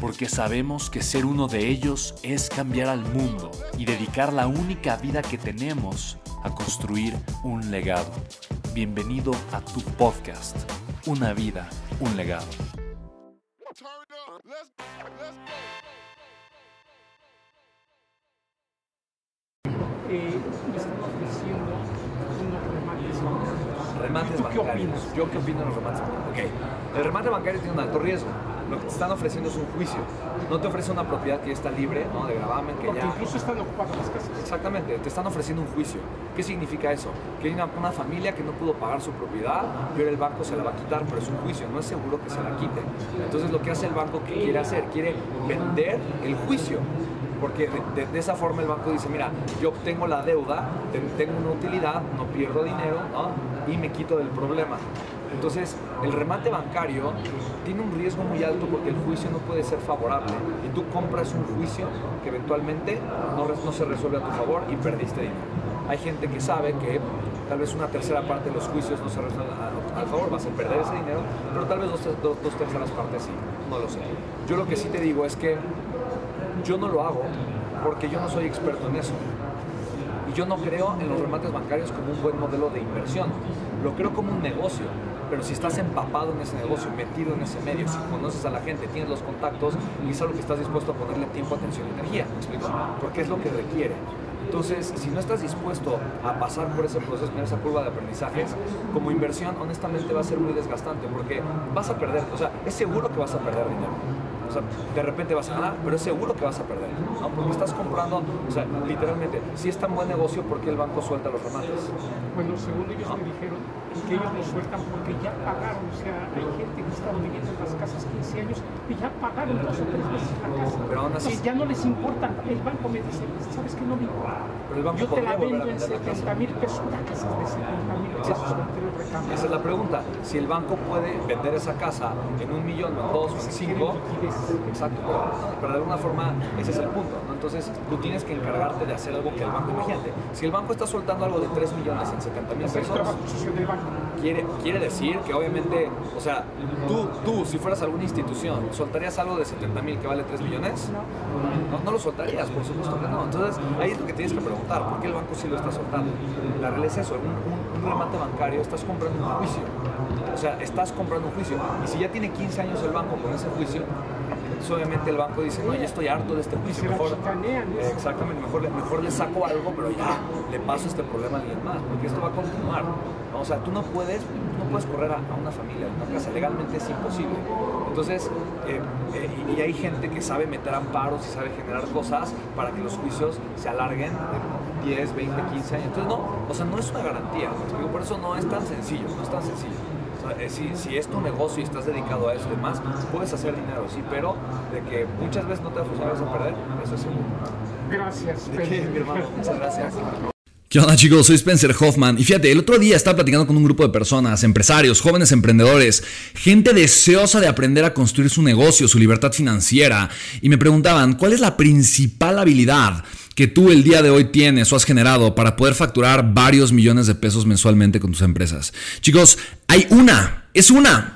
porque sabemos que ser uno de ellos es cambiar al mundo y dedicar la única vida que tenemos a construir un legado. Bienvenido a tu podcast, Una vida, un legado. Eh, ofreciendo unos remates Remates ¿Tú qué bancarios. opinas? Yo qué opino de los remates bancarios. Ok. El remate bancario tiene un alto riesgo. Lo que te están ofreciendo es un juicio. No te ofrece una propiedad que ya está libre, ¿no? De gravamen, que Porque ya. incluso están ocupadas las casas. Exactamente, te están ofreciendo un juicio. ¿Qué significa eso? Que hay una, una familia que no pudo pagar su propiedad y ahora el banco se la va a quitar, pero es un juicio, no es seguro que se la quite. Entonces lo que hace el banco, ¿qué quiere hacer? Quiere vender el juicio. Porque de, de- de esa forma el banco dice, mira, yo obtengo la deuda, te- tengo una utilidad, no pierdo dinero ¿no? y me quito del problema. Entonces, el remate bancario tiene un riesgo muy alto porque el juicio no puede ser favorable. Y tú compras un juicio que eventualmente no, no se resuelve a tu favor y perdiste dinero. Hay gente que sabe que tal vez una tercera parte de los juicios no se resuelven a, a favor, vas a perder ese dinero, pero tal vez dos, dos- dos terceras partes sí, no lo sé. Yo lo que sí te digo es que yo no lo hago porque yo no soy experto en eso. Yo no creo en los remates bancarios como un buen modelo de inversión. Lo creo como un negocio. Pero si estás empapado en ese negocio, metido en ese medio, si conoces a la gente, tienes los contactos y es algo que estás dispuesto a ponerle tiempo, atención y energía, ¿me explico? Porque es lo que requiere. Entonces, si no estás dispuesto a pasar por ese proceso, en esa curva de aprendizajes, como inversión, honestamente va a ser muy desgastante porque vas a perder, o sea, es seguro que vas a perder dinero. O sea, de repente vas a ganar, pero es seguro que vas a perder, ¿no? Porque estás comprando, o sea, literalmente, si es tan buen negocio, ¿por qué el banco suelta los remates? Bueno, según ellos me dijeron que ellos lo sueltan porque ya pagaron. O sea, hay gente que estaba viviendo en las casas 15 años y ya pagaron dos o tres veces la casa. Pero aún así- ya no les importa. El banco me dice, ¿sabes qué? No me importa. Yo te la vendo en vender la casa. 70 mil pesos. Casa es de 70 mil pesos con tres recambios. Esa es la pregunta. Si el banco puede vender esa casa en un millón, dos, cinco, exacto, pero, de alguna forma ese es el punto, ¿no? Entonces tú tienes que encargarte de hacer algo que el banco, imagínate, si el banco está soltando algo de 3 millones en 70 mil pesos, quiere, quiere decir que obviamente, o sea, tú, tú, si fueras alguna institución, ¿soltarías algo de 70 mil que vale 3 millones? No, no lo soltarías, por supuesto que no. Entonces, ahí es lo que tienes que preguntar, ¿por qué el banco sí lo está soltando? La realidad es eso, un, un- un remate bancario, estás comprando un juicio. O sea, estás comprando un juicio. Y si ya tiene 15 años el banco con ese juicio, entonces obviamente el banco dice, no, ya estoy harto de este juicio. Mejor, ¿no? exactamente, mejor, le- mejor le saco algo, pero ya le paso este problema a alguien más, porque esto va a continuar. ¿no? O sea, tú no puedes, tú no puedes correr a, a una familia, a una casa, legalmente es imposible. Entonces, eh, eh, y, y hay gente que sabe meter amparos y sabe generar cosas para que los juicios se alarguen de 10, 20, 15 años. Entonces, no, o sea, no es una garantía. Por eso no es tan sencillo, no es tan sencillo. Sea, eh, si, si es tu negocio y estás dedicado a eso y demás, puedes hacer dinero, sí, pero de que muchas veces no te vas a perder, eso es seguro. Gracias. ¿De qué, mi hermano? Muchas gracias. ¿Qué onda chicos? Soy Spencer Hoffman y fíjate, el otro día estaba platicando con un grupo de personas, empresarios, jóvenes emprendedores, gente deseosa de aprender a construir su negocio, su libertad financiera y me preguntaban, ¿cuál es la principal habilidad que tú el día de hoy tienes o has generado para poder facturar varios millones de pesos mensualmente con tus empresas? Chicos, hay una, es una